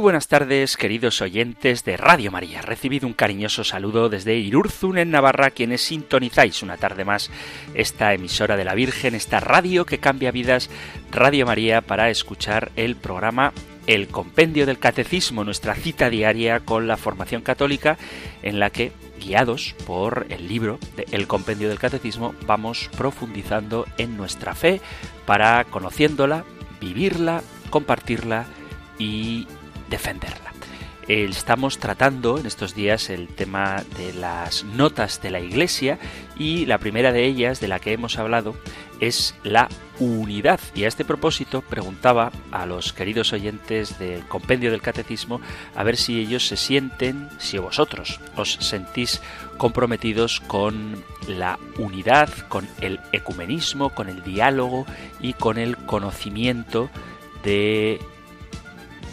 Buenas tardes, queridos oyentes de Radio María. Recibido un cariñoso saludo desde Irurzun, en Navarra, quienes sintonizáis una tarde más esta emisora de la Virgen, esta radio que cambia vidas, Radio María, para escuchar el programa El Compendio del Catecismo, nuestra cita diaria con la formación católica, en la que, guiados por el libro de El Compendio del Catecismo, vamos profundizando en nuestra fe para conociéndola, vivirla, compartirla y defenderla. Estamos tratando en estos días el tema de las notas de la Iglesia y la primera de ellas de la que hemos hablado es la unidad. Y a este propósito preguntaba a los queridos oyentes del compendio del catecismo a ver si ellos se sienten, si vosotros os sentís comprometidos con la unidad, con el ecumenismo, con el diálogo y con el conocimiento de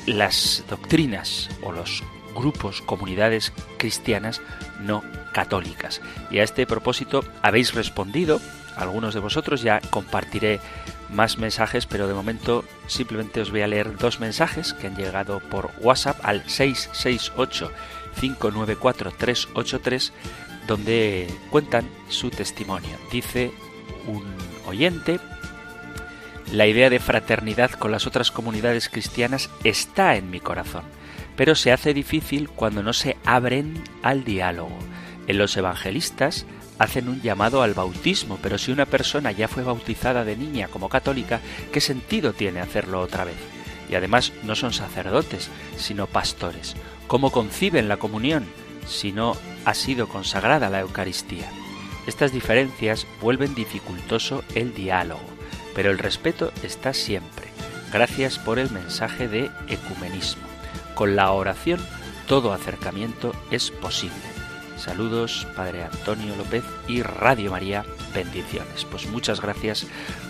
las doctrinas o los grupos, comunidades cristianas no católicas. Y a este propósito habéis respondido, algunos de vosotros, ya compartiré más mensajes, pero de momento simplemente os voy a leer dos mensajes que han llegado por WhatsApp al 668 594 383 donde cuentan su testimonio. Dice un oyente la idea de fraternidad con las otras comunidades cristianas está en mi corazón, pero se hace difícil cuando no se abren al diálogo. En los evangelistas hacen un llamado al bautismo, pero si una persona ya fue bautizada de niña como católica, ¿qué sentido tiene hacerlo otra vez? Y además no son sacerdotes, sino pastores. ¿Cómo conciben la comunión si no ha sido consagrada la Eucaristía? Estas diferencias vuelven dificultoso el diálogo pero el respeto está siempre. Gracias por el mensaje de ecumenismo. Con la oración todo acercamiento es posible. Saludos, Padre Antonio López y Radio María, bendiciones. Pues muchas gracias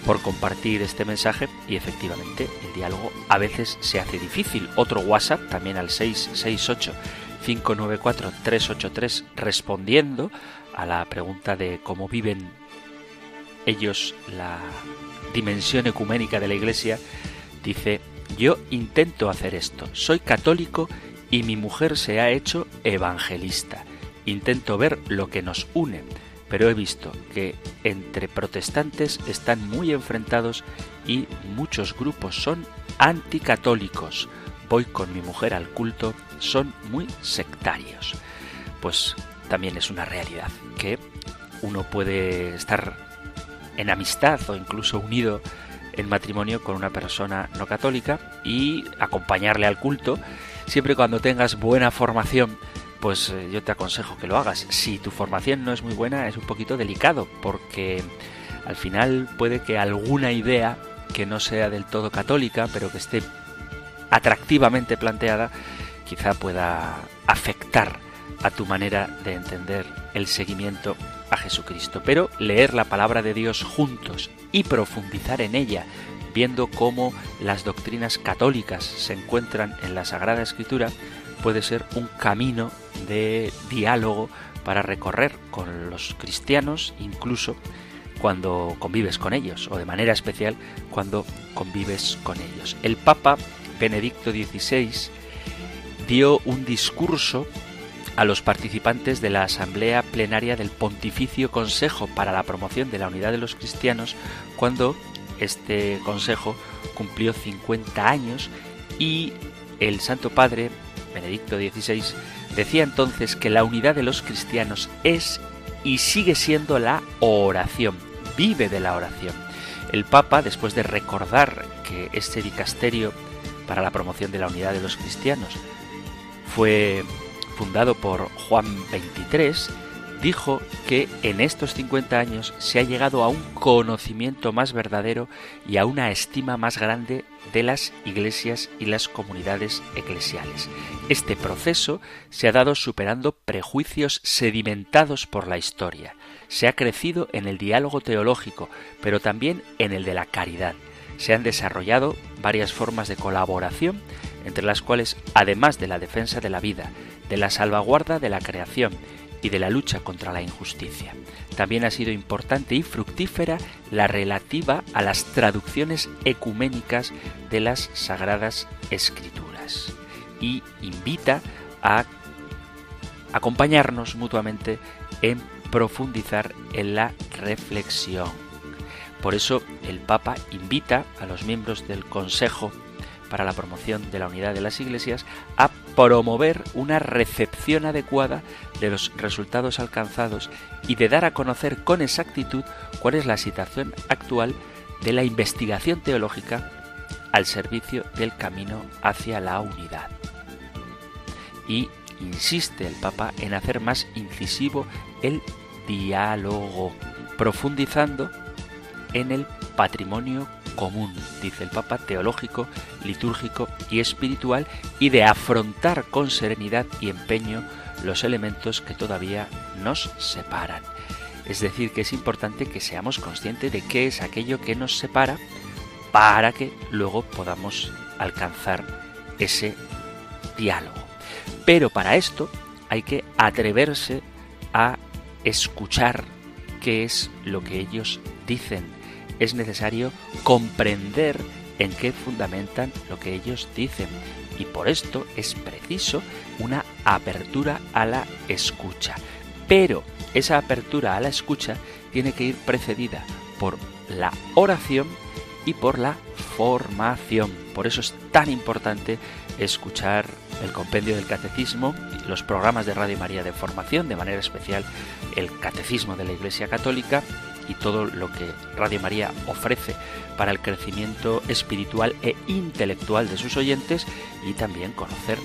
por compartir este mensaje y efectivamente el diálogo a veces se hace difícil. Otro WhatsApp también al 668 594 383 respondiendo a la pregunta de cómo viven ellos la dimensión ecuménica de la Iglesia, dice, yo intento hacer esto, soy católico y mi mujer se ha hecho evangelista. Intento ver lo que nos une, pero he visto que entre protestantes están muy enfrentados y muchos grupos son anticatólicos. Voy con mi mujer al culto, son muy sectarios. Pues también es una realidad que uno puede estar en amistad o incluso unido en matrimonio con una persona no católica y acompañarle al culto, siempre cuando tengas buena formación, pues eh, yo te aconsejo que lo hagas. Si tu formación no es muy buena, es un poquito delicado, porque al final puede que alguna idea que no sea del todo católica, pero que esté atractivamente planteada, quizá pueda afectar a tu manera de entender el seguimiento Jesucristo. Pero leer la palabra de Dios juntos y profundizar en ella, viendo cómo las doctrinas católicas se encuentran en la Sagrada Escritura, puede ser un camino de diálogo para recorrer con los cristianos, incluso cuando convives con ellos, o de manera especial cuando convives con ellos. El Papa Benedicto XVI dio un discurso a los participantes de la Asamblea Plenaria del Pontificio Consejo para la Promoción de la Unidad de los Cristianos cuando este Consejo cumplió 50 años y el Santo Padre, Benedicto XVI, decía entonces que la unidad de los cristianos es y sigue siendo la oración, vive de la oración. El Papa, después de recordar que este dicasterio para la promoción de la unidad de los cristianos fue fundado por Juan XXIII, dijo que en estos 50 años se ha llegado a un conocimiento más verdadero y a una estima más grande de las iglesias y las comunidades eclesiales. Este proceso se ha dado superando prejuicios sedimentados por la historia. Se ha crecido en el diálogo teológico, pero también en el de la caridad. Se han desarrollado varias formas de colaboración, entre las cuales, además de la defensa de la vida, de la salvaguarda de la creación y de la lucha contra la injusticia. También ha sido importante y fructífera la relativa a las traducciones ecuménicas de las Sagradas Escrituras y invita a acompañarnos mutuamente en profundizar en la reflexión. Por eso el Papa invita a los miembros del Consejo para la promoción de la unidad de las iglesias a promover una recepción adecuada de los resultados alcanzados y de dar a conocer con exactitud cuál es la situación actual de la investigación teológica al servicio del camino hacia la unidad. Y insiste el Papa en hacer más incisivo el diálogo, profundizando en el patrimonio común, dice el Papa, teológico, litúrgico y espiritual, y de afrontar con serenidad y empeño los elementos que todavía nos separan. Es decir, que es importante que seamos conscientes de qué es aquello que nos separa para que luego podamos alcanzar ese diálogo. Pero para esto hay que atreverse a escuchar qué es lo que ellos dicen, es necesario comprender en qué fundamentan lo que ellos dicen y por esto es preciso una apertura a la escucha. Pero esa apertura a la escucha tiene que ir precedida por la oración y por la formación. Por eso es tan importante escuchar el compendio del catecismo, los programas de Radio María de formación, de manera especial el catecismo de la Iglesia Católica y todo lo que Radio María ofrece para el crecimiento espiritual e intelectual de sus oyentes y también conocer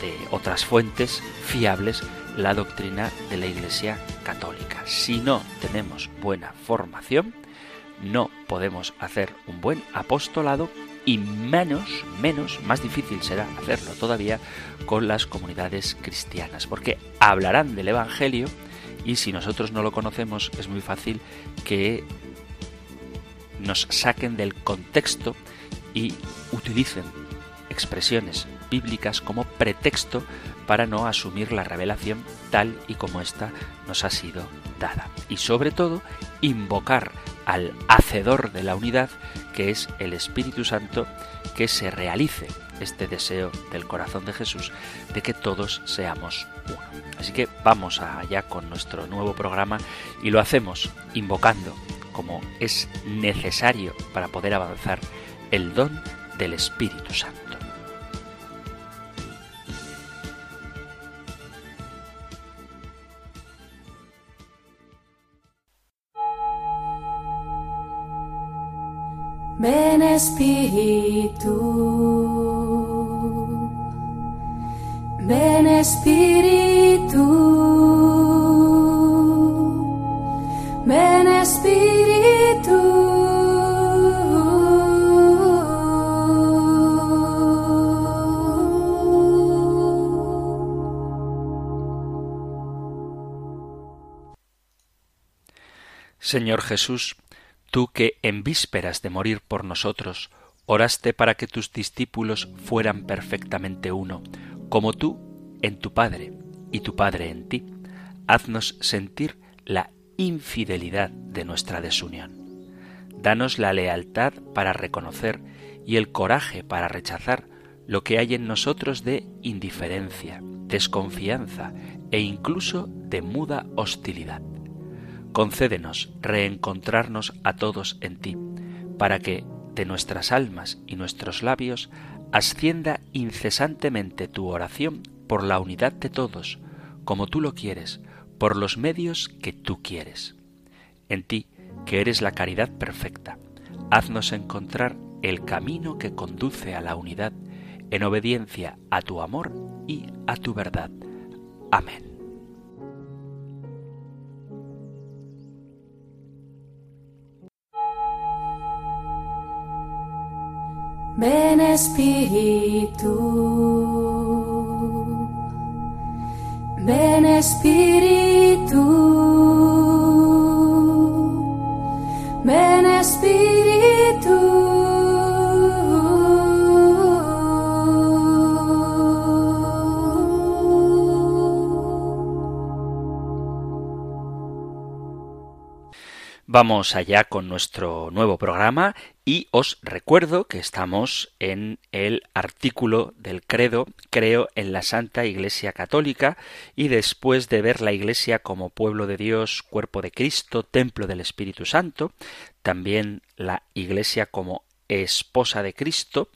de otras fuentes fiables la doctrina de la Iglesia Católica. Si no tenemos buena formación, no podemos hacer un buen apostolado y menos, menos, más difícil será hacerlo todavía con las comunidades cristianas, porque hablarán del Evangelio, y si nosotros no lo conocemos es muy fácil que nos saquen del contexto y utilicen expresiones bíblicas como pretexto para no asumir la revelación tal y como ésta nos ha sido dada. Y sobre todo, invocar al hacedor de la unidad, que es el Espíritu Santo, que se realice este deseo del corazón de Jesús de que todos seamos uno. Así que vamos allá con nuestro nuevo programa y lo hacemos invocando, como es necesario para poder avanzar, el don del Espíritu Santo. Ven Espíritu. Ven Espíritu, ven Espíritu. Señor Jesús, tú que en vísperas de morir por nosotros, oraste para que tus discípulos fueran perfectamente uno, como tú en tu Padre y tu Padre en ti, haznos sentir la infidelidad de nuestra desunión. Danos la lealtad para reconocer y el coraje para rechazar lo que hay en nosotros de indiferencia, desconfianza e incluso de muda hostilidad. Concédenos reencontrarnos a todos en ti, para que de nuestras almas y nuestros labios ascienda incesantemente tu oración por la unidad de todos, como tú lo quieres, por los medios que tú quieres. En ti, que eres la caridad perfecta, haznos encontrar el camino que conduce a la unidad, en obediencia a tu amor y a tu verdad. Amén. Ven Espíritu, ven Espíritu, ven Espíritu. Vamos allá con nuestro nuevo programa y os recuerdo que estamos en el artículo del credo Creo en la Santa Iglesia Católica y después de ver la Iglesia como pueblo de Dios, cuerpo de Cristo, templo del Espíritu Santo, también la Iglesia como esposa de Cristo,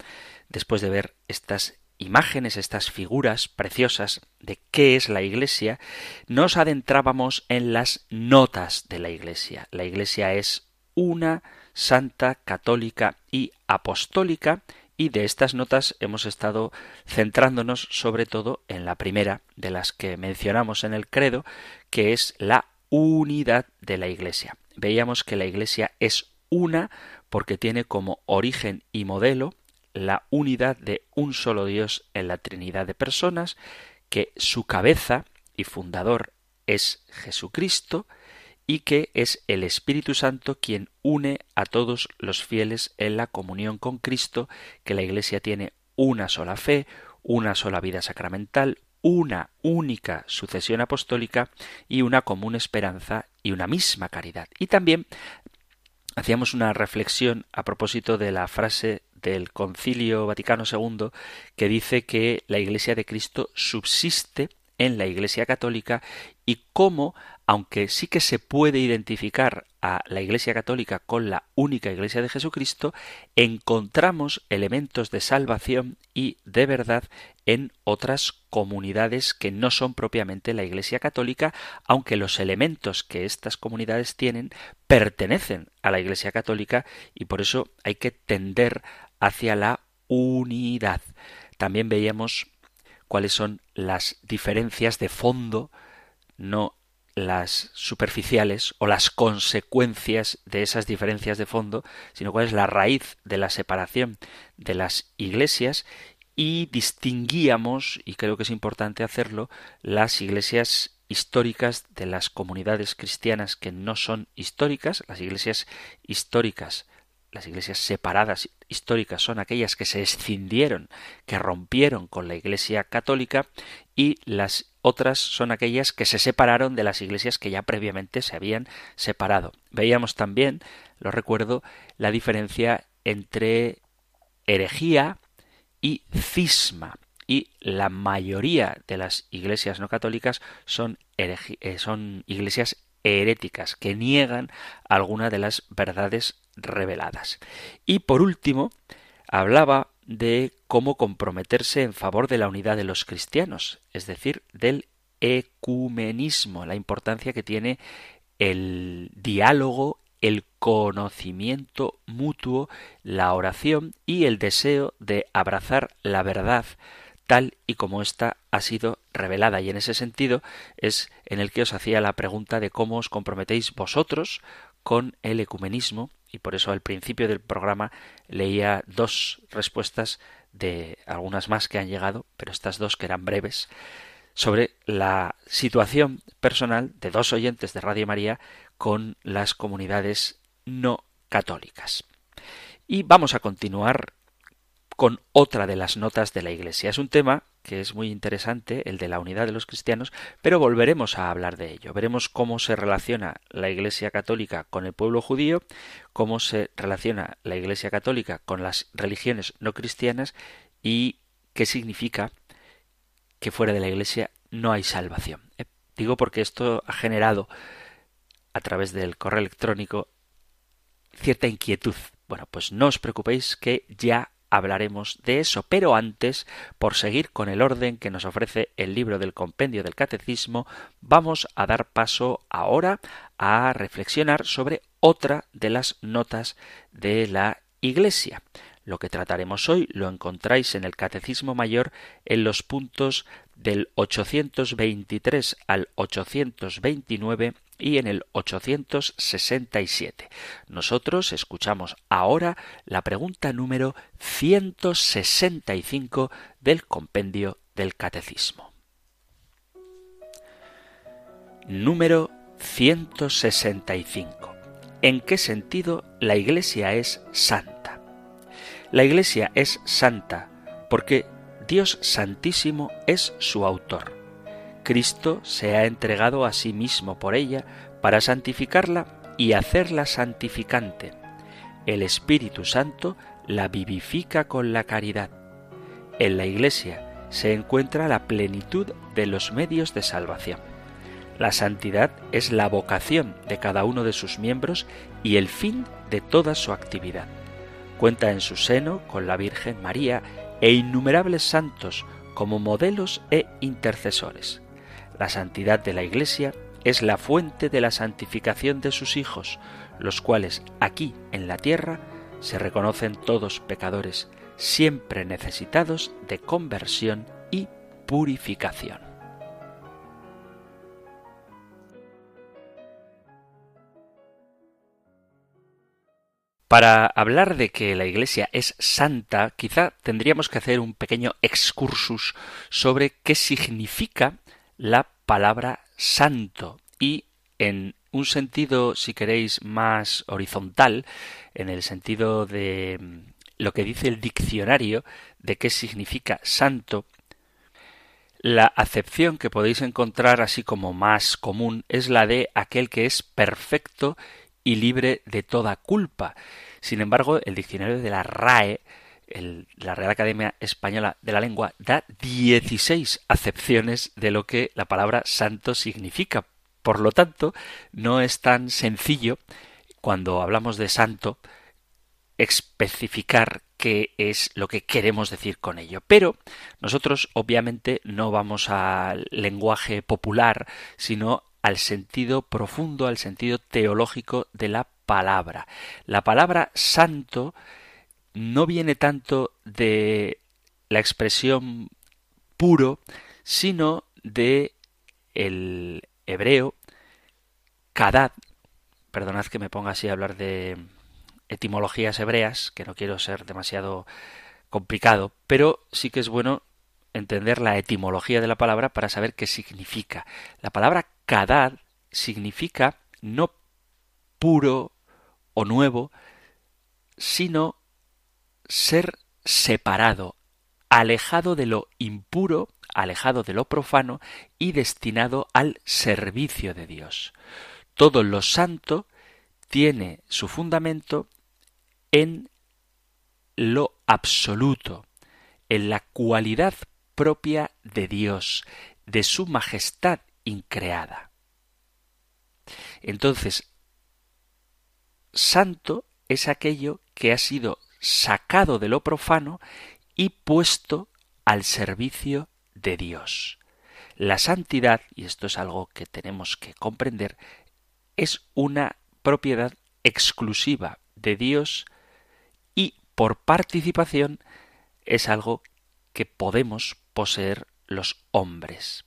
después de ver estas imágenes, estas figuras preciosas de qué es la Iglesia, nos adentrábamos en las notas de la Iglesia. La Iglesia es una santa, católica y apostólica, y de estas notas hemos estado centrándonos sobre todo en la primera de las que mencionamos en el credo, que es la unidad de la Iglesia. Veíamos que la Iglesia es una porque tiene como origen y modelo la unidad de un solo Dios en la Trinidad de personas, que su cabeza y fundador es Jesucristo, y que es el Espíritu Santo quien une a todos los fieles en la comunión con Cristo, que la Iglesia tiene una sola fe, una sola vida sacramental, una única sucesión apostólica y una común esperanza y una misma caridad. Y también hacíamos una reflexión a propósito de la frase del Concilio Vaticano II que dice que la Iglesia de Cristo subsiste en la Iglesia Católica y cómo, aunque sí que se puede identificar a la Iglesia Católica con la única Iglesia de Jesucristo, encontramos elementos de salvación y de verdad en otras comunidades que no son propiamente la Iglesia Católica, aunque los elementos que estas comunidades tienen pertenecen a la Iglesia Católica y por eso hay que tender hacia la unidad. También veíamos cuáles son las diferencias de fondo, no las superficiales o las consecuencias de esas diferencias de fondo, sino cuál es la raíz de la separación de las iglesias. Y distinguíamos, y creo que es importante hacerlo, las iglesias históricas de las comunidades cristianas que no son históricas, las iglesias históricas las iglesias separadas históricas son aquellas que se escindieron, que rompieron con la iglesia católica y las otras son aquellas que se separaron de las iglesias que ya previamente se habían separado. Veíamos también, lo recuerdo, la diferencia entre herejía y cisma. Y la mayoría de las iglesias no católicas son, eh, son iglesias heréticas que niegan alguna de las verdades reveladas. Y por último, hablaba de cómo comprometerse en favor de la unidad de los cristianos, es decir, del ecumenismo, la importancia que tiene el diálogo, el conocimiento mutuo, la oración y el deseo de abrazar la verdad tal y como ésta ha sido revelada. Y en ese sentido es en el que os hacía la pregunta de cómo os comprometéis vosotros con el ecumenismo y por eso al principio del programa leía dos respuestas de algunas más que han llegado, pero estas dos que eran breves, sobre la situación personal de dos oyentes de Radio María con las comunidades no católicas. Y vamos a continuar con otra de las notas de la Iglesia. Es un tema que es muy interesante, el de la unidad de los cristianos, pero volveremos a hablar de ello. Veremos cómo se relaciona la Iglesia católica con el pueblo judío, cómo se relaciona la Iglesia católica con las religiones no cristianas y qué significa que fuera de la Iglesia no hay salvación. Eh, digo porque esto ha generado a través del correo electrónico cierta inquietud. Bueno, pues no os preocupéis que ya hablaremos de eso, pero antes, por seguir con el orden que nos ofrece el libro del compendio del catecismo, vamos a dar paso ahora a reflexionar sobre otra de las notas de la Iglesia. Lo que trataremos hoy lo encontráis en el Catecismo Mayor en los puntos del 823 al 829 y en el 867. Nosotros escuchamos ahora la pregunta número 165 del compendio del Catecismo. Número 165. ¿En qué sentido la Iglesia es santa? La Iglesia es santa porque Dios Santísimo es su autor. Cristo se ha entregado a sí mismo por ella para santificarla y hacerla santificante. El Espíritu Santo la vivifica con la caridad. En la Iglesia se encuentra la plenitud de los medios de salvación. La santidad es la vocación de cada uno de sus miembros y el fin de toda su actividad. Cuenta en su seno con la Virgen María e innumerables santos como modelos e intercesores. La santidad de la Iglesia es la fuente de la santificación de sus hijos, los cuales aquí en la tierra se reconocen todos pecadores, siempre necesitados de conversión y purificación. Para hablar de que la Iglesia es santa, quizá tendríamos que hacer un pequeño excursus sobre qué significa la palabra santo y en un sentido, si queréis, más horizontal, en el sentido de mm, lo que dice el diccionario de qué significa santo, la acepción que podéis encontrar así como más común es la de aquel que es perfecto y libre de toda culpa. Sin embargo, el diccionario de la RAE, la Real Academia Española de la Lengua, da 16 acepciones de lo que la palabra santo significa. Por lo tanto, no es tan sencillo cuando hablamos de santo especificar qué es lo que queremos decir con ello. Pero nosotros obviamente no vamos al lenguaje popular, sino al sentido profundo, al sentido teológico de la palabra. La palabra santo no viene tanto de la expresión puro, sino de el hebreo kadad, perdonad que me ponga así a hablar de etimologías hebreas, que no quiero ser demasiado complicado, pero sí que es bueno entender la etimología de la palabra para saber qué significa. La palabra kadad significa no puro o nuevo, sino ser separado, alejado de lo impuro, alejado de lo profano y destinado al servicio de Dios. Todo lo santo tiene su fundamento en lo absoluto, en la cualidad propia de Dios, de su majestad increada. Entonces, santo es aquello que ha sido sacado de lo profano y puesto al servicio de Dios. La santidad, y esto es algo que tenemos que comprender, es una propiedad exclusiva de Dios y por participación es algo que podemos poseer los hombres.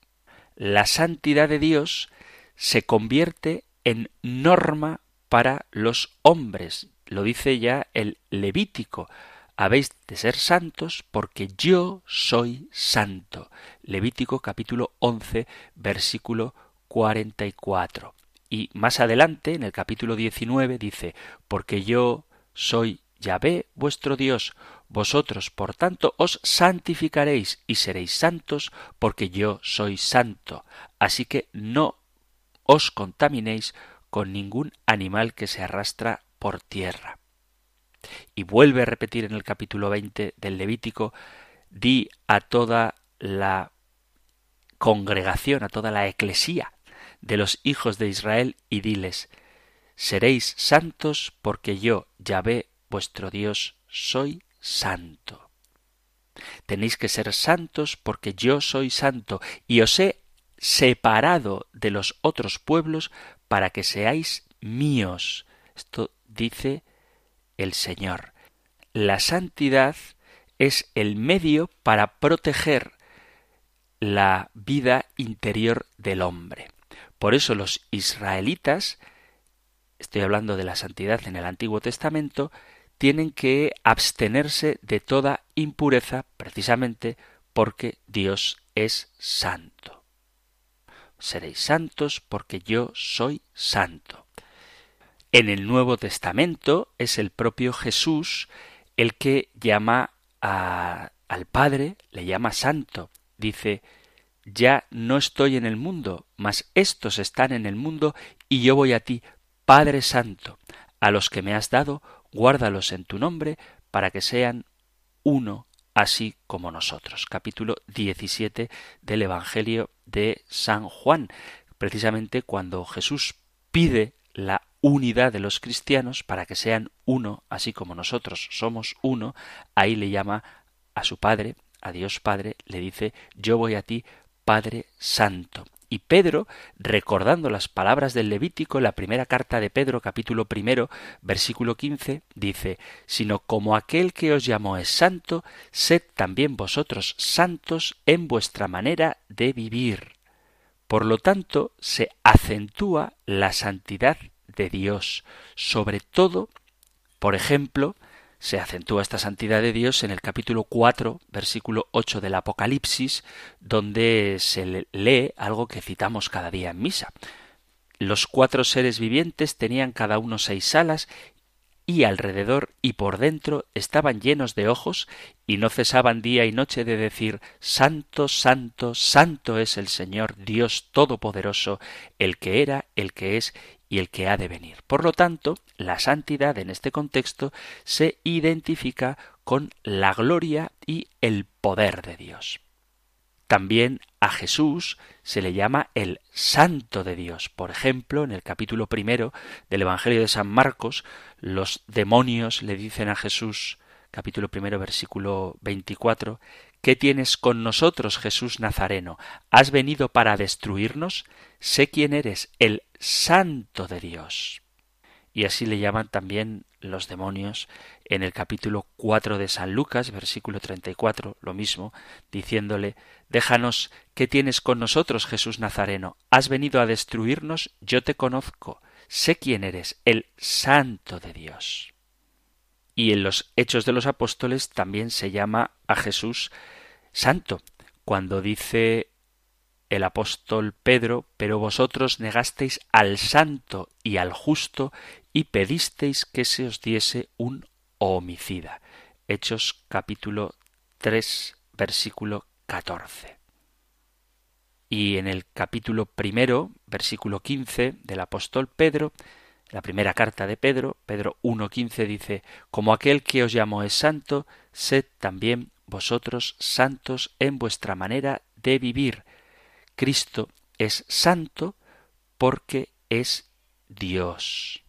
La santidad de Dios se convierte en norma para los hombres. Lo dice ya el Levítico. Habéis de ser santos porque yo soy santo. Levítico capítulo 11 versículo 44. Y más adelante, en el capítulo 19, dice, porque yo soy Yahvé vuestro Dios, vosotros por tanto os santificaréis y seréis santos, porque yo soy santo. Así que no os contaminéis con ningún animal que se arrastra por tierra. Y vuelve a repetir en el capítulo 20 del Levítico, di a toda la congregación, a toda la eclesía de los hijos de Israel y diles, seréis santos porque yo, Yahvé, vuestro Dios, soy santo. Tenéis que ser santos porque yo soy santo y os he separado de los otros pueblos para que seáis míos. Esto dice el Señor. La santidad es el medio para proteger la vida interior del hombre. Por eso los israelitas, estoy hablando de la santidad en el Antiguo Testamento, tienen que abstenerse de toda impureza precisamente porque Dios es santo. Seréis santos porque yo soy santo. En el Nuevo Testamento es el propio Jesús el que llama a, al Padre, le llama santo. Dice, ya no estoy en el mundo, mas estos están en el mundo y yo voy a ti, Padre Santo. A los que me has dado, guárdalos en tu nombre, para que sean uno, así como nosotros. Capítulo 17 del Evangelio de San Juan. Precisamente cuando Jesús pide unidad de los cristianos para que sean uno, así como nosotros somos uno, ahí le llama a su Padre, a Dios Padre, le dice, yo voy a ti, Padre Santo. Y Pedro, recordando las palabras del Levítico, la primera carta de Pedro, capítulo primero, versículo quince, dice, sino como aquel que os llamó es santo, sed también vosotros santos en vuestra manera de vivir. Por lo tanto, se acentúa la santidad de Dios, sobre todo, por ejemplo, se acentúa esta santidad de Dios en el capítulo 4, versículo 8 del Apocalipsis, donde se lee algo que citamos cada día en misa. Los cuatro seres vivientes tenían cada uno seis alas y alrededor y por dentro estaban llenos de ojos y no cesaban día y noche de decir Santo, Santo, Santo es el Señor Dios Todopoderoso, el que era, el que es y el que ha de venir. Por lo tanto, la santidad en este contexto se identifica con la gloria y el poder de Dios. También a Jesús se le llama el Santo de Dios. Por ejemplo, en el capítulo primero del Evangelio de San Marcos, los demonios le dicen a Jesús, capítulo primero, versículo 24, ¿Qué tienes con nosotros, Jesús Nazareno? ¿Has venido para destruirnos? Sé quién eres, el Santo de Dios. Y así le llaman también los demonios en el capítulo 4 de San Lucas, versículo 34, lo mismo, diciéndole, Déjanos, ¿qué tienes con nosotros, Jesús Nazareno? ¿Has venido a destruirnos? Yo te conozco, sé quién eres, el Santo de Dios. Y en los Hechos de los Apóstoles también se llama a Jesús Santo, cuando dice el apóstol Pedro, pero vosotros negasteis al santo y al justo y pedisteis que se os diese un homicida. Hechos capítulo 3 versículo 14. Y en el capítulo primero, versículo 15 del apóstol Pedro, la primera carta de Pedro, Pedro 1.15 dice, Como aquel que os llamó es santo, sed también vosotros santos en vuestra manera de vivir, Cristo es santo porque es Dios.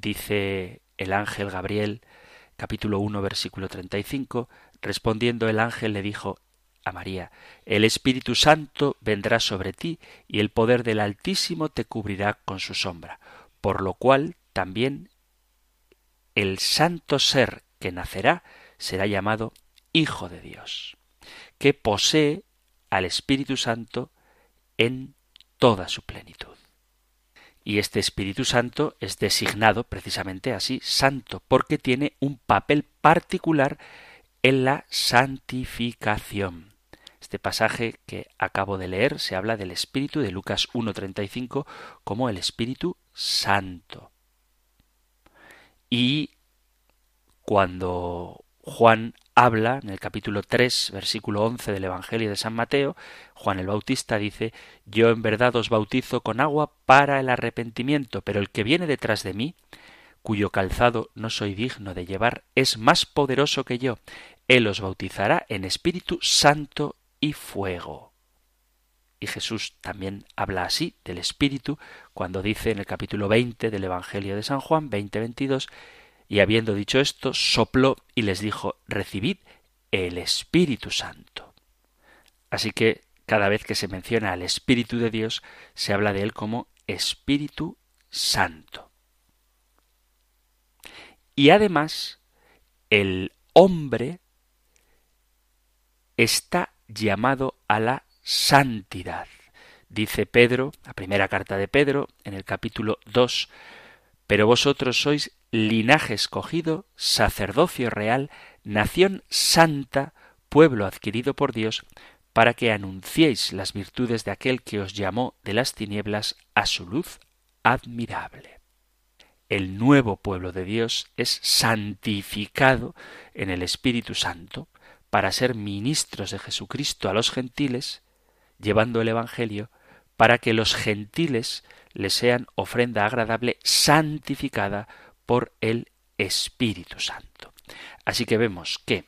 Dice el ángel Gabriel, capítulo 1, versículo 35, respondiendo el ángel le dijo a María, El Espíritu Santo vendrá sobre ti y el poder del Altísimo te cubrirá con su sombra, por lo cual también el santo ser que nacerá será llamado Hijo de Dios, que posee al Espíritu Santo en toda su plenitud. Y este Espíritu Santo es designado precisamente así santo, porque tiene un papel particular en la santificación. Este pasaje que acabo de leer se habla del Espíritu de Lucas 1.35 como el Espíritu Santo. Y cuando Juan habla en el capítulo 3, versículo 11 del Evangelio de San Mateo, Juan el Bautista dice, Yo en verdad os bautizo con agua para el arrepentimiento, pero el que viene detrás de mí, cuyo calzado no soy digno de llevar, es más poderoso que yo. Él os bautizará en Espíritu Santo y fuego. Y Jesús también habla así del Espíritu cuando dice en el capítulo 20 del Evangelio de San Juan, 20-22, y habiendo dicho esto, sopló y les dijo, recibid el Espíritu Santo. Así que cada vez que se menciona al Espíritu de Dios, se habla de él como Espíritu Santo. Y además, el hombre está llamado a la santidad. Dice Pedro, la primera carta de Pedro, en el capítulo 2, pero vosotros sois linaje escogido, sacerdocio real, nación santa, pueblo adquirido por Dios, para que anunciéis las virtudes de aquel que os llamó de las tinieblas a su luz admirable. El nuevo pueblo de Dios es santificado en el Espíritu Santo para ser ministros de Jesucristo a los gentiles, llevando el Evangelio para que los gentiles le sean ofrenda agradable santificada por el Espíritu Santo. Así que vemos que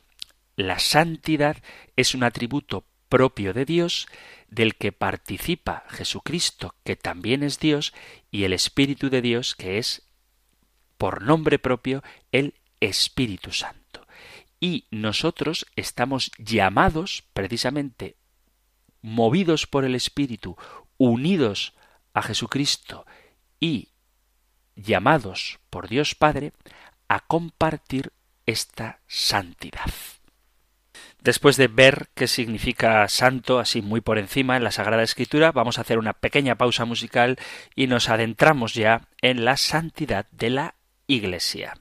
la santidad es un atributo propio de Dios, del que participa Jesucristo, que también es Dios, y el Espíritu de Dios, que es, por nombre propio, el Espíritu Santo. Y nosotros estamos llamados, precisamente, movidos por el Espíritu, unidos a Jesucristo y llamados por Dios Padre a compartir esta santidad. Después de ver qué significa santo, así muy por encima en la Sagrada Escritura, vamos a hacer una pequeña pausa musical y nos adentramos ya en la santidad de la Iglesia.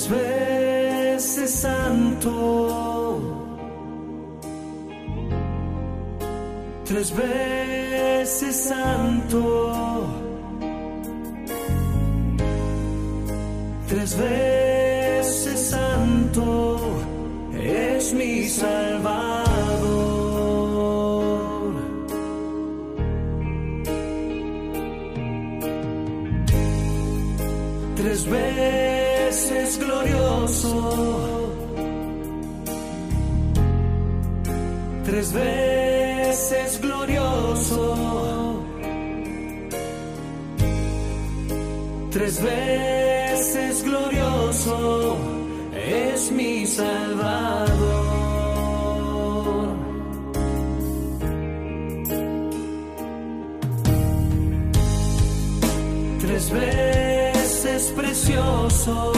Tres veces santo. Tres veces santo. Tres veces tres veces glorioso, tres veces glorioso es mi Salvador. Tres veces precioso,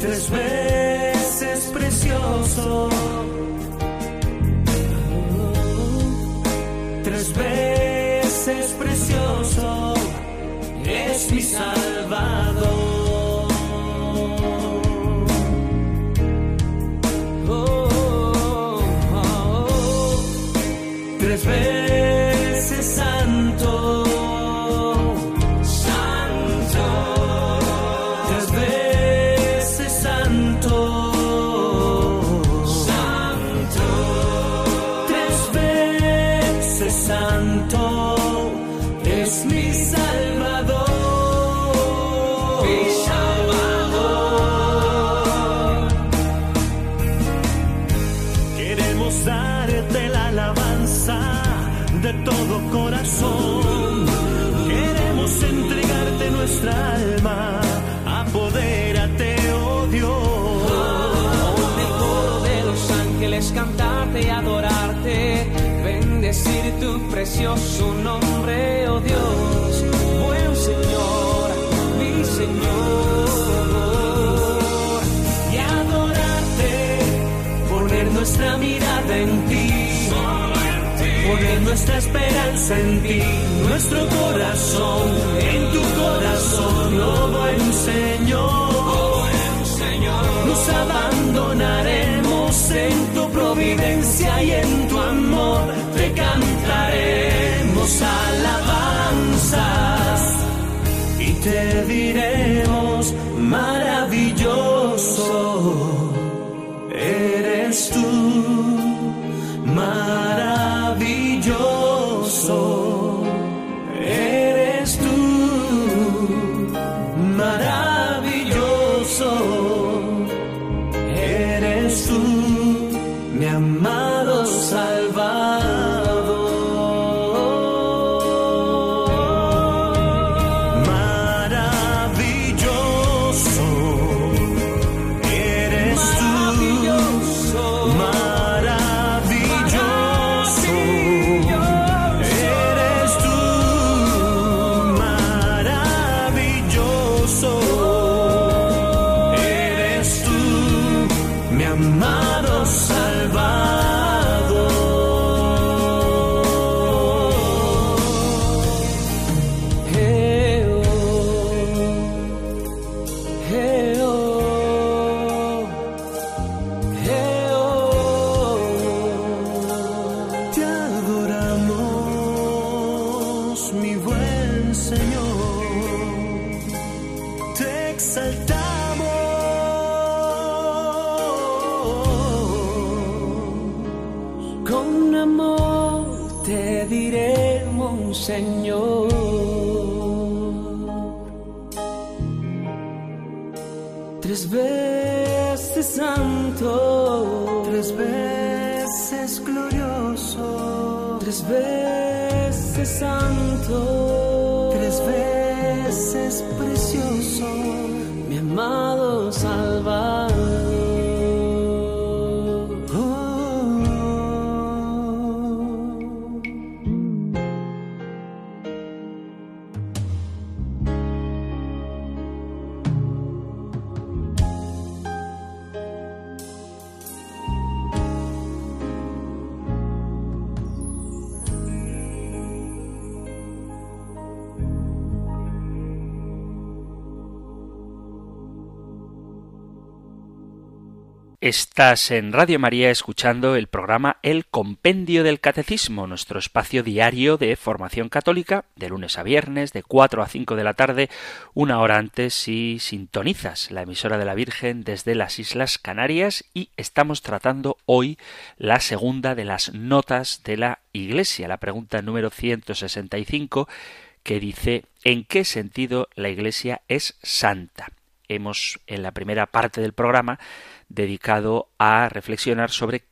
tres veces precioso. Tres veces precioso es mi Salvador. es mi salvador. Mi salvador. Queremos darte la alabanza de todo corazón. Queremos entregarte nuestra alma precioso nombre, oh Dios, buen Señor, mi Señor. Y adorarte, poner nuestra mirada en ti, poner nuestra esperanza en ti, nuestro corazón, en tu corazón, oh buen Señor. Nos abandonaremos en tu providencia y en alabanzas y te diré. Estás en Radio María escuchando el programa El Compendio del Catecismo, nuestro espacio diario de formación católica, de lunes a viernes, de 4 a 5 de la tarde, una hora antes si sintonizas la emisora de la Virgen desde las Islas Canarias y estamos tratando hoy la segunda de las notas de la Iglesia, la pregunta número 165 que dice ¿en qué sentido la Iglesia es santa? Hemos en la primera parte del programa dedicado a reflexionar sobre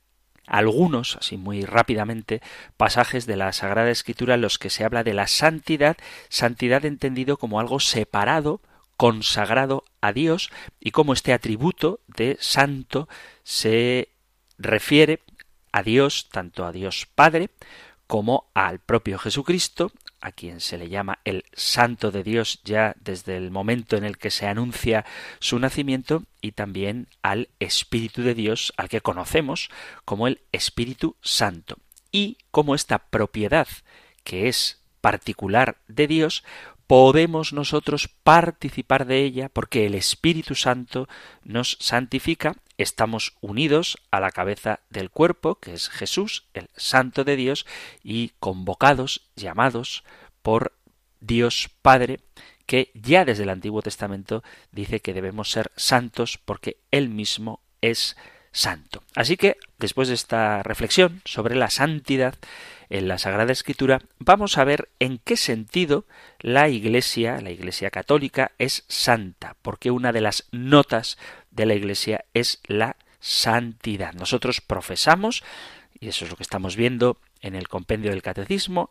algunos, así muy rápidamente, pasajes de la Sagrada Escritura en los que se habla de la santidad, santidad entendido como algo separado, consagrado a Dios, y como este atributo de santo se refiere a Dios, tanto a Dios Padre, como al propio Jesucristo, a quien se le llama el Santo de Dios ya desde el momento en el que se anuncia su nacimiento, y también al Espíritu de Dios, al que conocemos como el Espíritu Santo, y como esta propiedad que es particular de Dios, podemos nosotros participar de ella porque el Espíritu Santo nos santifica, estamos unidos a la cabeza del cuerpo, que es Jesús, el Santo de Dios, y convocados, llamados por Dios Padre, que ya desde el Antiguo Testamento dice que debemos ser santos porque Él mismo es santo. Así que, después de esta reflexión sobre la santidad, en la Sagrada Escritura, vamos a ver en qué sentido la Iglesia, la Iglesia católica, es santa, porque una de las notas de la Iglesia es la santidad. Nosotros profesamos, y eso es lo que estamos viendo en el compendio del Catecismo,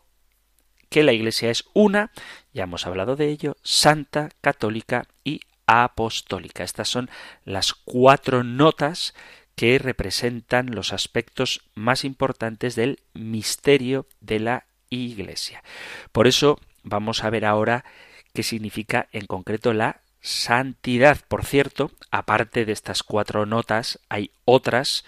que la Iglesia es una, ya hemos hablado de ello, santa, católica y apostólica. Estas son las cuatro notas que representan los aspectos más importantes del misterio de la Iglesia. Por eso vamos a ver ahora qué significa en concreto la santidad. Por cierto, aparte de estas cuatro notas, hay otras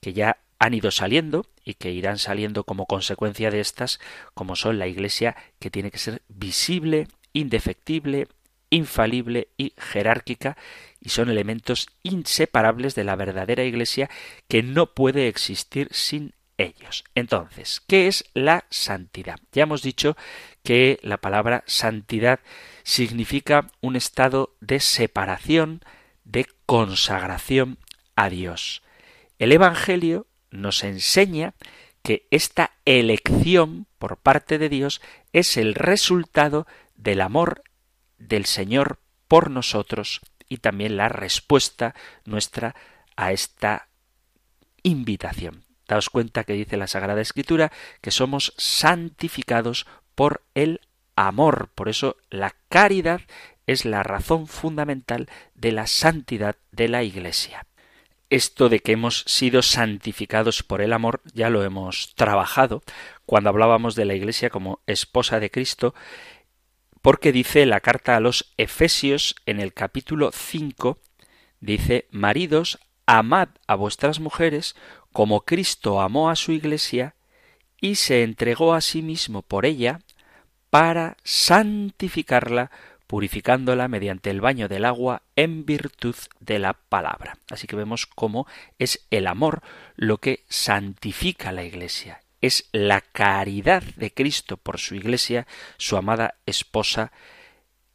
que ya han ido saliendo y que irán saliendo como consecuencia de estas, como son la Iglesia que tiene que ser visible, indefectible, infalible y jerárquica y son elementos inseparables de la verdadera Iglesia que no puede existir sin ellos. Entonces, ¿qué es la santidad? Ya hemos dicho que la palabra santidad significa un estado de separación, de consagración a Dios. El Evangelio nos enseña que esta elección por parte de Dios es el resultado del amor del Señor por nosotros y también la respuesta nuestra a esta invitación. Daos cuenta que dice la Sagrada Escritura que somos santificados por el amor. Por eso la caridad es la razón fundamental de la santidad de la Iglesia. Esto de que hemos sido santificados por el amor ya lo hemos trabajado cuando hablábamos de la Iglesia como esposa de Cristo, porque dice la carta a los Efesios en el capítulo 5, dice, Maridos, amad a vuestras mujeres como Cristo amó a su Iglesia y se entregó a sí mismo por ella para santificarla purificándola mediante el baño del agua en virtud de la palabra. Así que vemos cómo es el amor lo que santifica la Iglesia. Es la caridad de Cristo por su Iglesia, su amada esposa,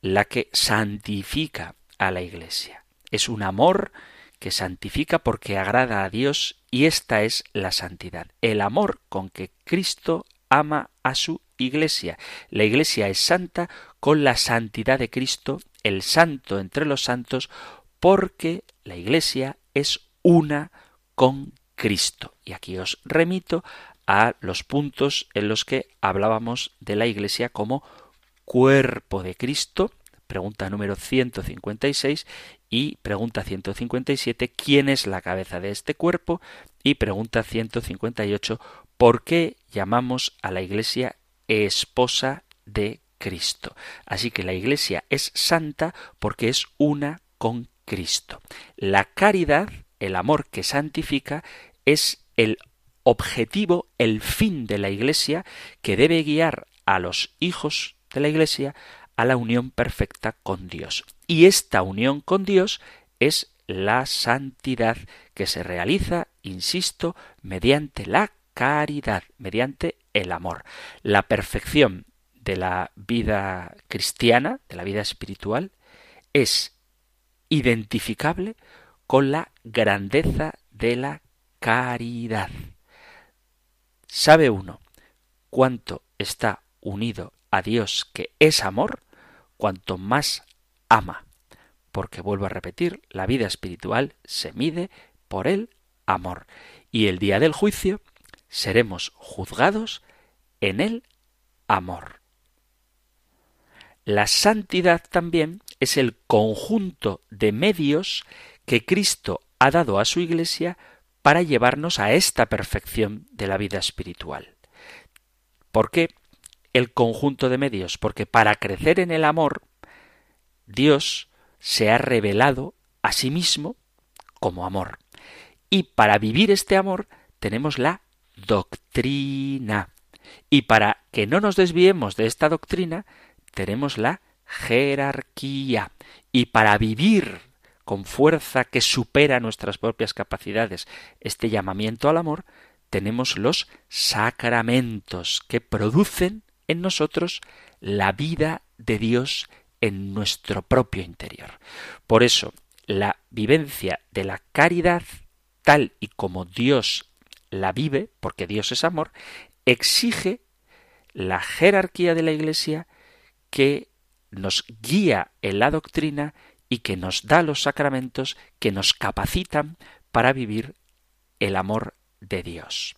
la que santifica a la Iglesia. Es un amor que santifica porque agrada a Dios y esta es la santidad, el amor con que Cristo ama a su Iglesia. La Iglesia es santa con la santidad de Cristo, el santo entre los santos, porque la Iglesia es una con Cristo. Y aquí os remito a los puntos en los que hablábamos de la Iglesia como cuerpo de Cristo, pregunta número 156 y pregunta 157, ¿quién es la cabeza de este cuerpo? Y pregunta 158, ¿por qué llamamos a la Iglesia esposa de Cristo. Así que la Iglesia es santa porque es una con Cristo. La caridad, el amor que santifica, es el objetivo, el fin de la Iglesia que debe guiar a los hijos de la Iglesia a la unión perfecta con Dios. Y esta unión con Dios es la santidad que se realiza, insisto, mediante la caridad, mediante el amor. La perfección de la vida cristiana, de la vida espiritual, es identificable con la grandeza de la caridad. ¿Sabe uno cuánto está unido a Dios que es amor? Cuanto más ama. Porque vuelvo a repetir, la vida espiritual se mide por el amor. Y el día del juicio seremos juzgados en el amor. La santidad también es el conjunto de medios que Cristo ha dado a su Iglesia para llevarnos a esta perfección de la vida espiritual. ¿Por qué el conjunto de medios? Porque para crecer en el amor, Dios se ha revelado a sí mismo como amor. Y para vivir este amor tenemos la doctrina. Y para que no nos desviemos de esta doctrina, tenemos la jerarquía. Y para vivir con fuerza que supera nuestras propias capacidades este llamamiento al amor, tenemos los sacramentos que producen en nosotros la vida de Dios en nuestro propio interior. Por eso, la vivencia de la caridad, tal y como Dios la vive, porque Dios es amor, exige la jerarquía de la Iglesia que nos guía en la doctrina y que nos da los sacramentos que nos capacitan para vivir el amor de Dios.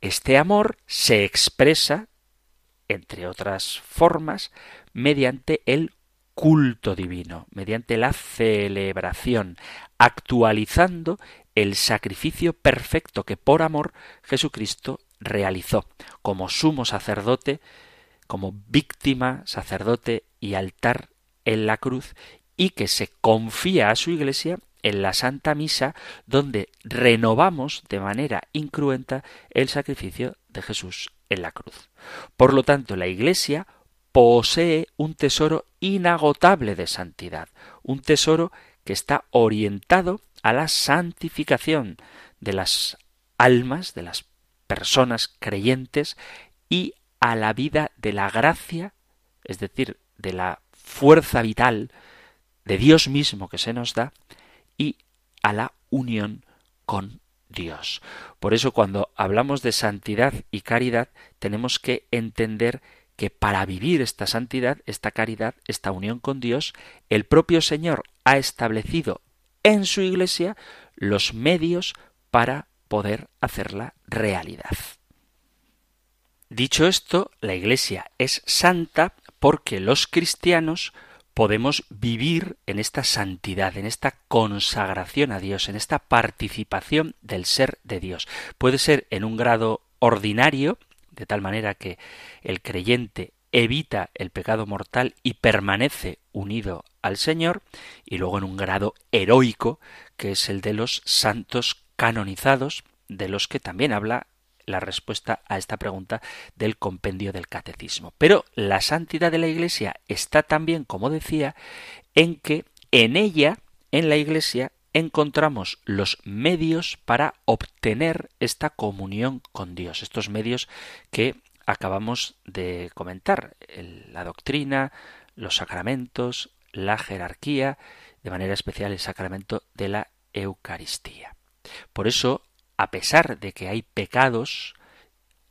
Este amor se expresa, entre otras formas, mediante el culto divino, mediante la celebración, actualizando el sacrificio perfecto que por amor Jesucristo realizó como sumo sacerdote, como víctima, sacerdote y altar en la cruz y que se confía a su iglesia en la Santa Misa donde renovamos de manera incruenta el sacrificio de Jesús en la cruz. Por lo tanto, la iglesia posee un tesoro inagotable de santidad, un tesoro que está orientado a la santificación de las almas, de las personas creyentes y a la vida de la gracia, es decir, de la fuerza vital de Dios mismo que se nos da y a la unión con Dios. Por eso cuando hablamos de santidad y caridad tenemos que entender que para vivir esta santidad, esta caridad, esta unión con Dios, el propio Señor ha establecido en su iglesia los medios para poder hacerla realidad. Dicho esto, la Iglesia es santa porque los cristianos podemos vivir en esta santidad, en esta consagración a Dios, en esta participación del ser de Dios. Puede ser en un grado ordinario, de tal manera que el creyente evita el pecado mortal y permanece unido al Señor, y luego en un grado heroico, que es el de los santos canonizados, de los que también habla la respuesta a esta pregunta del compendio del catecismo. Pero la santidad de la Iglesia está también, como decía, en que en ella, en la Iglesia, encontramos los medios para obtener esta comunión con Dios, estos medios que acabamos de comentar, la doctrina, los sacramentos, la jerarquía, de manera especial el sacramento de la Eucaristía. Por eso, a pesar de que hay pecados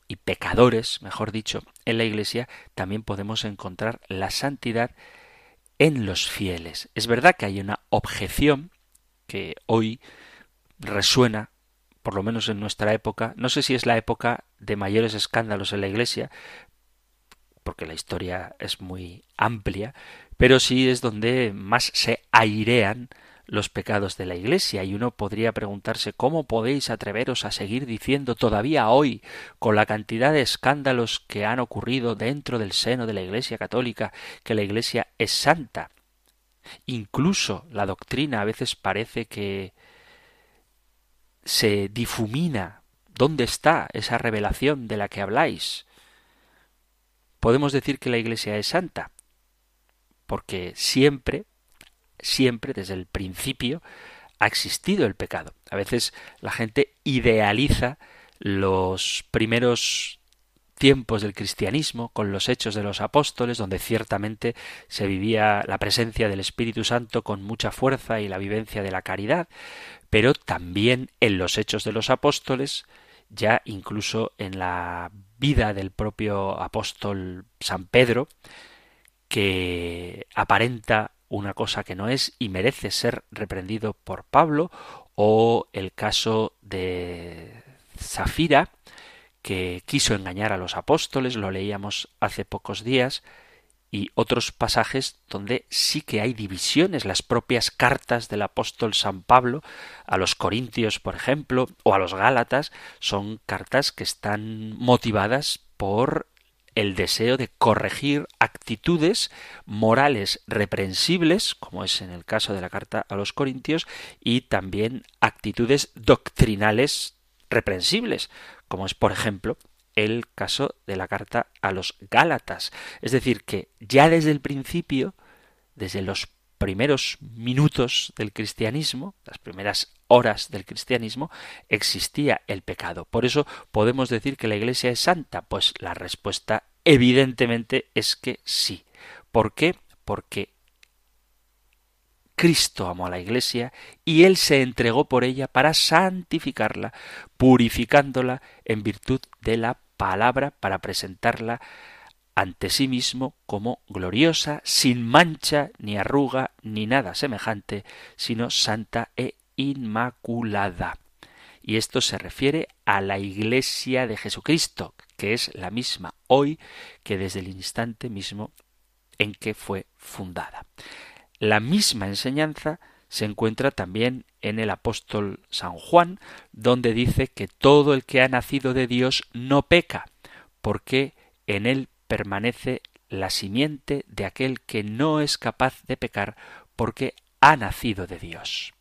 y pecadores, mejor dicho, en la Iglesia, también podemos encontrar la santidad en los fieles. Es verdad que hay una objeción que hoy resuena por lo menos en nuestra época, no sé si es la época de mayores escándalos en la Iglesia, porque la historia es muy amplia, pero sí es donde más se airean los pecados de la Iglesia, y uno podría preguntarse cómo podéis atreveros a seguir diciendo todavía hoy, con la cantidad de escándalos que han ocurrido dentro del seno de la Iglesia católica, que la Iglesia es santa. Incluso la doctrina a veces parece que se difumina. ¿Dónde está esa revelación de la que habláis? Podemos decir que la Iglesia es santa, porque siempre, siempre, desde el principio, ha existido el pecado. A veces la gente idealiza los primeros tiempos del cristianismo, con los hechos de los apóstoles, donde ciertamente se vivía la presencia del Espíritu Santo con mucha fuerza y la vivencia de la caridad, pero también en los hechos de los apóstoles, ya incluso en la vida del propio apóstol San Pedro, que aparenta una cosa que no es y merece ser reprendido por Pablo, o el caso de Zafira, que quiso engañar a los apóstoles, lo leíamos hace pocos días, y otros pasajes donde sí que hay divisiones, las propias cartas del apóstol San Pablo a los Corintios, por ejemplo, o a los Gálatas, son cartas que están motivadas por el deseo de corregir actitudes morales reprensibles, como es en el caso de la carta a los Corintios, y también actitudes doctrinales reprensibles, como es, por ejemplo, el caso de la carta a los Gálatas. Es decir, que ya desde el principio, desde los primeros minutos del cristianismo, las primeras horas del cristianismo, existía el pecado. Por eso podemos decir que la Iglesia es santa. Pues la respuesta evidentemente es que sí. ¿Por qué? Porque Cristo amó a la Iglesia y Él se entregó por ella para santificarla, purificándola en virtud de la palabra para presentarla ante sí mismo como gloriosa, sin mancha, ni arruga, ni nada semejante, sino santa e inmaculada. Y esto se refiere a la Iglesia de Jesucristo, que es la misma hoy que desde el instante mismo en que fue fundada. La misma enseñanza se encuentra también en el apóstol San Juan, donde dice que todo el que ha nacido de Dios no peca, porque en él permanece la simiente de aquel que no es capaz de pecar porque ha nacido de Dios.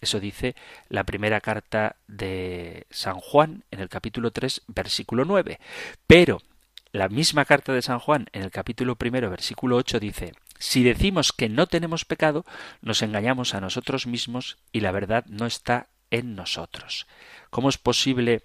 Eso dice la primera carta de San Juan en el capítulo 3, versículo 9. Pero la misma carta de San Juan en el capítulo primero, versículo 8 dice si decimos que no tenemos pecado, nos engañamos a nosotros mismos y la verdad no está en nosotros. ¿Cómo es posible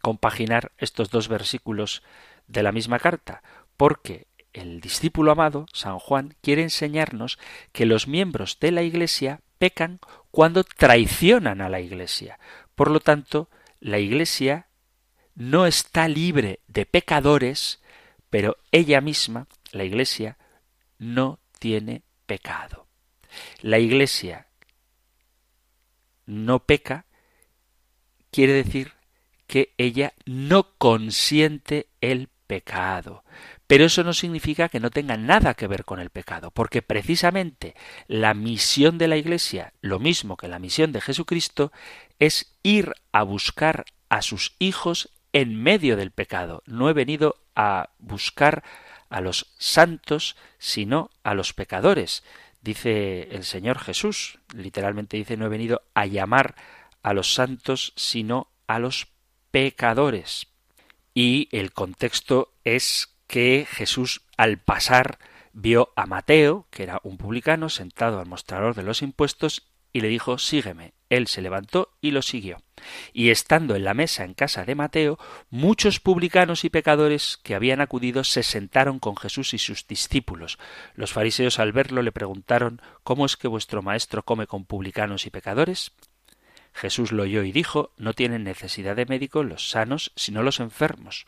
compaginar estos dos versículos de la misma carta? Porque el discípulo amado, San Juan, quiere enseñarnos que los miembros de la Iglesia pecan cuando traicionan a la Iglesia. Por lo tanto, la Iglesia no está libre de pecadores, pero ella misma, la Iglesia, no tiene pecado. La Iglesia no peca quiere decir que ella no consiente el pecado. Pero eso no significa que no tenga nada que ver con el pecado, porque precisamente la misión de la Iglesia, lo mismo que la misión de Jesucristo, es ir a buscar a sus hijos en medio del pecado. No he venido a buscar a los santos, sino a los pecadores. Dice el Señor Jesús, literalmente dice, no he venido a llamar a los santos, sino a los pecadores. Y el contexto es que Jesús al pasar vio a Mateo, que era un publicano, sentado al mostrador de los impuestos, y le dijo Sígueme. Él se levantó y lo siguió. Y estando en la mesa en casa de Mateo, muchos publicanos y pecadores que habían acudido se sentaron con Jesús y sus discípulos. Los fariseos al verlo le preguntaron ¿Cómo es que vuestro maestro come con publicanos y pecadores? Jesús lo oyó y dijo No tienen necesidad de médico los sanos, sino los enfermos.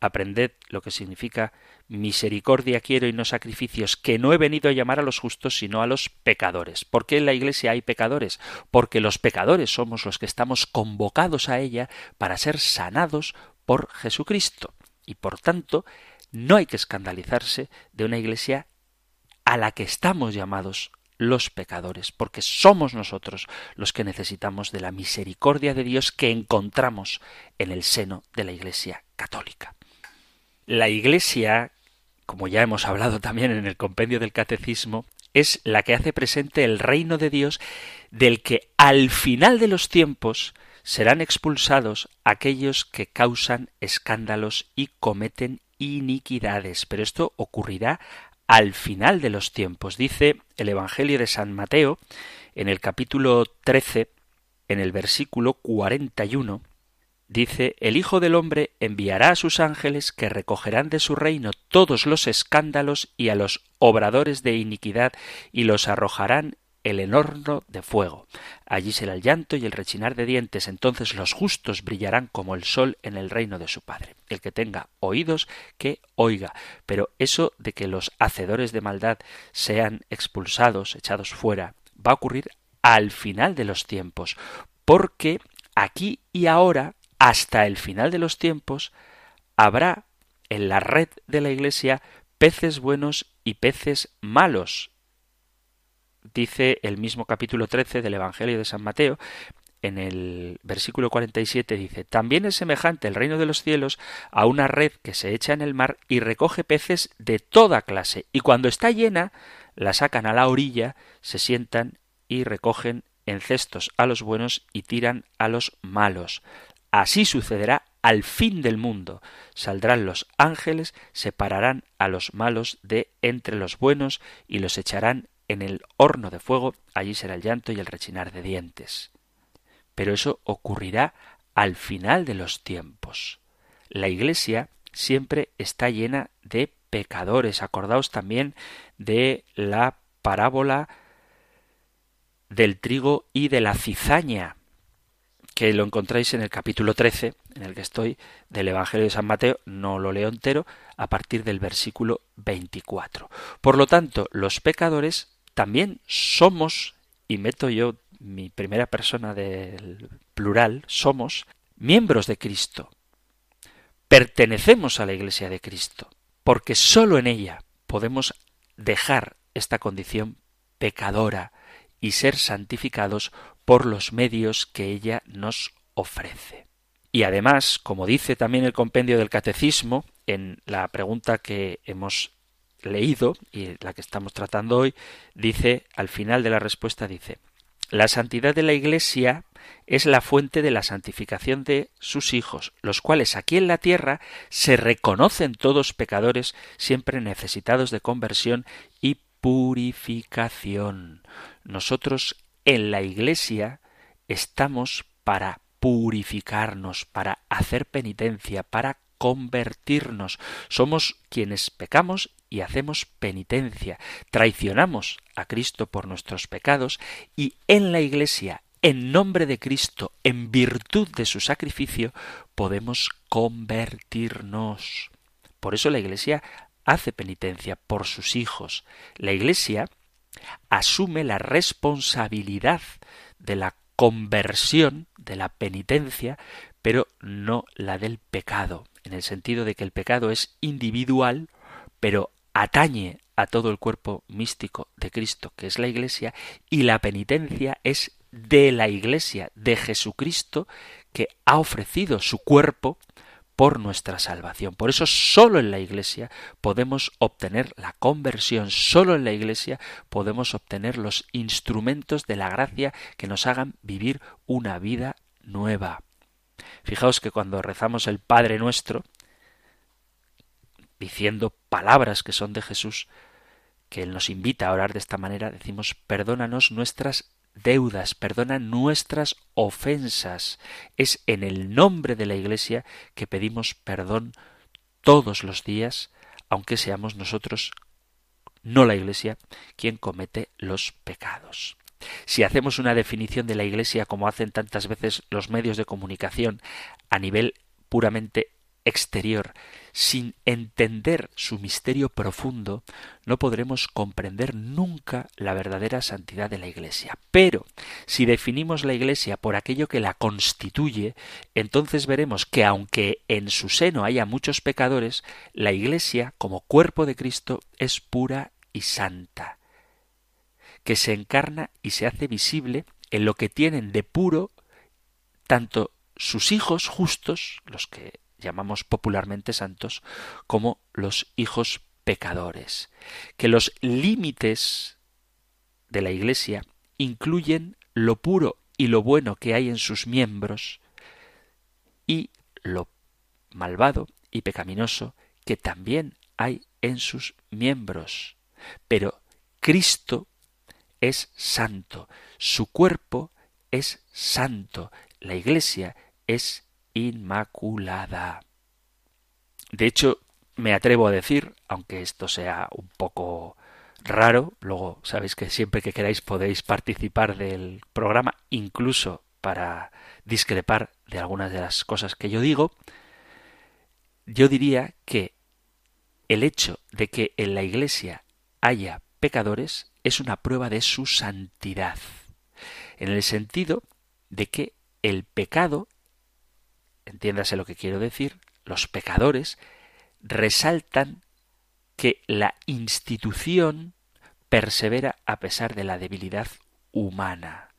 Aprended lo que significa misericordia quiero y no sacrificios, que no he venido a llamar a los justos sino a los pecadores. ¿Por qué en la Iglesia hay pecadores? Porque los pecadores somos los que estamos convocados a ella para ser sanados por Jesucristo. Y por tanto, no hay que escandalizarse de una Iglesia a la que estamos llamados los pecadores, porque somos nosotros los que necesitamos de la misericordia de Dios que encontramos en el seno de la Iglesia católica. La Iglesia, como ya hemos hablado también en el compendio del Catecismo, es la que hace presente el reino de Dios del que al final de los tiempos serán expulsados aquellos que causan escándalos y cometen iniquidades. Pero esto ocurrirá al final de los tiempos. Dice el Evangelio de San Mateo en el capítulo 13, en el versículo 41, Dice, el Hijo del Hombre enviará a sus ángeles que recogerán de su reino todos los escándalos y a los obradores de iniquidad y los arrojarán el horno de fuego. Allí será el llanto y el rechinar de dientes, entonces los justos brillarán como el sol en el reino de su Padre. El que tenga oídos, que oiga. Pero eso de que los hacedores de maldad sean expulsados, echados fuera, va a ocurrir al final de los tiempos, porque aquí y ahora hasta el final de los tiempos, habrá en la red de la Iglesia peces buenos y peces malos. Dice el mismo capítulo 13 del Evangelio de San Mateo, en el versículo 47 dice, también es semejante el reino de los cielos a una red que se echa en el mar y recoge peces de toda clase, y cuando está llena, la sacan a la orilla, se sientan y recogen en cestos a los buenos y tiran a los malos. Así sucederá al fin del mundo. Saldrán los ángeles, separarán a los malos de entre los buenos y los echarán en el horno de fuego, allí será el llanto y el rechinar de dientes. Pero eso ocurrirá al final de los tiempos. La Iglesia siempre está llena de pecadores. Acordaos también de la parábola del trigo y de la cizaña que lo encontráis en el capítulo 13, en el que estoy, del Evangelio de San Mateo, no lo leo entero, a partir del versículo 24. Por lo tanto, los pecadores también somos, y meto yo mi primera persona del plural, somos miembros de Cristo. Pertenecemos a la Iglesia de Cristo, porque sólo en ella podemos dejar esta condición pecadora y ser santificados por los medios que ella nos ofrece. Y además, como dice también el compendio del catecismo, en la pregunta que hemos leído y la que estamos tratando hoy, dice, al final de la respuesta dice, la santidad de la Iglesia es la fuente de la santificación de sus hijos, los cuales aquí en la tierra se reconocen todos pecadores, siempre necesitados de conversión y purificación. Nosotros en la Iglesia estamos para purificarnos, para hacer penitencia, para convertirnos. Somos quienes pecamos y hacemos penitencia, traicionamos a Cristo por nuestros pecados y en la Iglesia, en nombre de Cristo, en virtud de su sacrificio, podemos convertirnos. Por eso la Iglesia hace penitencia por sus hijos. La Iglesia asume la responsabilidad de la conversión, de la penitencia, pero no la del pecado, en el sentido de que el pecado es individual, pero atañe a todo el cuerpo místico de Cristo, que es la Iglesia, y la penitencia es de la Iglesia, de Jesucristo, que ha ofrecido su cuerpo por nuestra salvación. Por eso solo en la Iglesia podemos obtener la conversión, solo en la Iglesia podemos obtener los instrumentos de la gracia que nos hagan vivir una vida nueva. Fijaos que cuando rezamos el Padre nuestro, diciendo palabras que son de Jesús, que Él nos invita a orar de esta manera, decimos, perdónanos nuestras deudas, perdona nuestras ofensas. Es en el nombre de la Iglesia que pedimos perdón todos los días, aunque seamos nosotros, no la Iglesia, quien comete los pecados. Si hacemos una definición de la Iglesia como hacen tantas veces los medios de comunicación a nivel puramente exterior, sin entender su misterio profundo, no podremos comprender nunca la verdadera santidad de la Iglesia. Pero si definimos la Iglesia por aquello que la constituye, entonces veremos que aunque en su seno haya muchos pecadores, la Iglesia, como cuerpo de Cristo, es pura y santa, que se encarna y se hace visible en lo que tienen de puro tanto sus hijos justos, los que llamamos popularmente santos, como los hijos pecadores, que los límites de la Iglesia incluyen lo puro y lo bueno que hay en sus miembros y lo malvado y pecaminoso que también hay en sus miembros. Pero Cristo es santo, su cuerpo es santo, la Iglesia es inmaculada. De hecho, me atrevo a decir, aunque esto sea un poco raro, luego sabéis que siempre que queráis podéis participar del programa, incluso para discrepar de algunas de las cosas que yo digo, yo diría que el hecho de que en la Iglesia haya pecadores es una prueba de su santidad, en el sentido de que el pecado entiéndase lo que quiero decir, los pecadores resaltan que la institución persevera a pesar de la debilidad humana.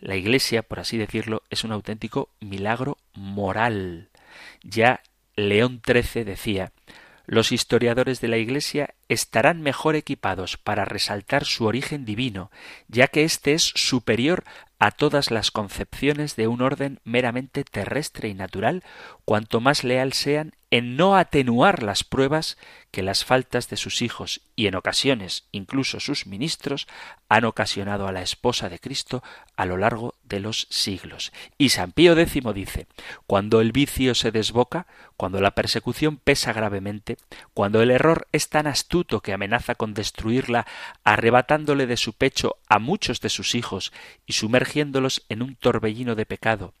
La Iglesia, por así decirlo, es un auténtico milagro moral. Ya León XIII decía los historiadores de la Iglesia estarán mejor equipados para resaltar su origen divino, ya que éste es superior a todas las concepciones de un orden meramente terrestre y natural, cuanto más leal sean en no atenuar las pruebas que las faltas de sus hijos y en ocasiones incluso sus ministros han ocasionado a la esposa de Cristo a lo largo de los siglos. Y San Pío X dice, cuando el vicio se desboca, cuando la persecución pesa gravemente, cuando el error es tan astuto que amenaza con destruirla, arrebatándole de su pecho a muchos de sus hijos y sumergiéndolos en un torbellino de pecado,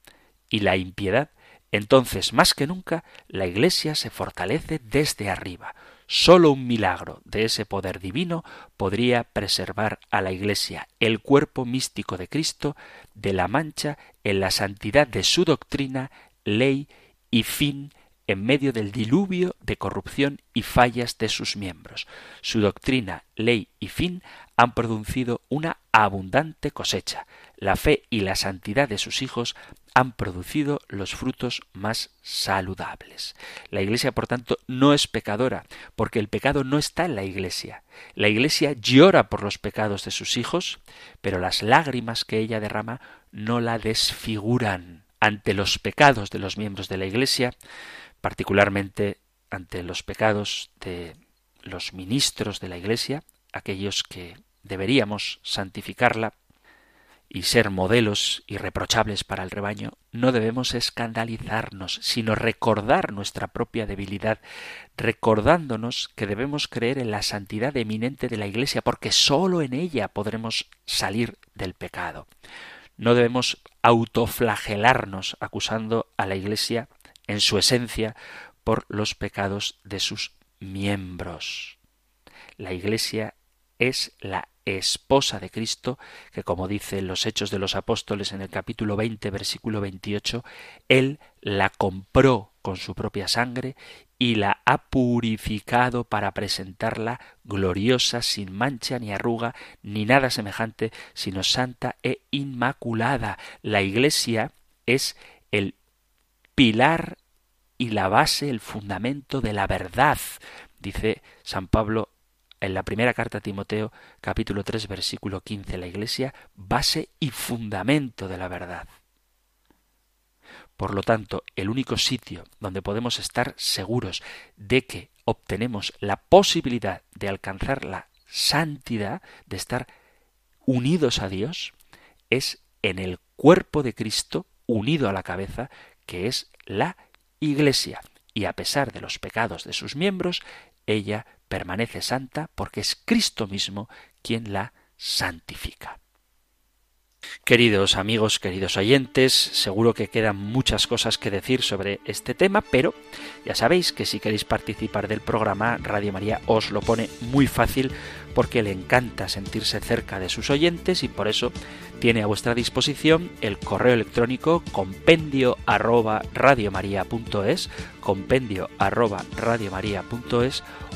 y la impiedad entonces, más que nunca, la Iglesia se fortalece desde arriba. Sólo un milagro de ese poder divino podría preservar a la Iglesia, el cuerpo místico de Cristo, de la mancha en la santidad de su doctrina, ley y fin en medio del diluvio de corrupción y fallas de sus miembros. Su doctrina, ley y fin han producido una abundante cosecha. La fe y la santidad de sus hijos han producido los frutos más saludables. La Iglesia, por tanto, no es pecadora, porque el pecado no está en la Iglesia. La Iglesia llora por los pecados de sus hijos, pero las lágrimas que ella derrama no la desfiguran. Ante los pecados de los miembros de la Iglesia, particularmente ante los pecados de los ministros de la Iglesia, aquellos que deberíamos santificarla, y ser modelos irreprochables para el rebaño, no debemos escandalizarnos, sino recordar nuestra propia debilidad, recordándonos que debemos creer en la santidad eminente de la Iglesia, porque sólo en ella podremos salir del pecado. No debemos autoflagelarnos acusando a la Iglesia en su esencia por los pecados de sus miembros. La Iglesia es la esposa de Cristo, que como dice en los Hechos de los Apóstoles en el capítulo 20, versículo 28, Él la compró con su propia sangre y la ha purificado para presentarla gloriosa, sin mancha ni arruga, ni nada semejante, sino santa e inmaculada. La Iglesia es el pilar y la base, el fundamento de la verdad, dice San Pablo en la primera carta a Timoteo, capítulo 3, versículo 15, la Iglesia, base y fundamento de la verdad. Por lo tanto, el único sitio donde podemos estar seguros de que obtenemos la posibilidad de alcanzar la santidad, de estar unidos a Dios, es en el cuerpo de Cristo unido a la cabeza, que es la Iglesia. Y a pesar de los pecados de sus miembros, ella permanece santa porque es Cristo mismo quien la santifica. Queridos amigos, queridos oyentes, seguro que quedan muchas cosas que decir sobre este tema, pero ya sabéis que si queréis participar del programa, Radio María os lo pone muy fácil porque le encanta sentirse cerca de sus oyentes y por eso tiene a vuestra disposición el correo electrónico compendio arroba compendio arroba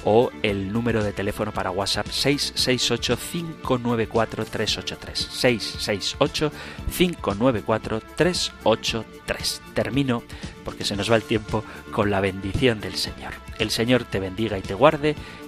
o el número de teléfono para WhatsApp 668-594-383. 668-594-383. Termino, porque se nos va el tiempo, con la bendición del Señor. El Señor te bendiga y te guarde,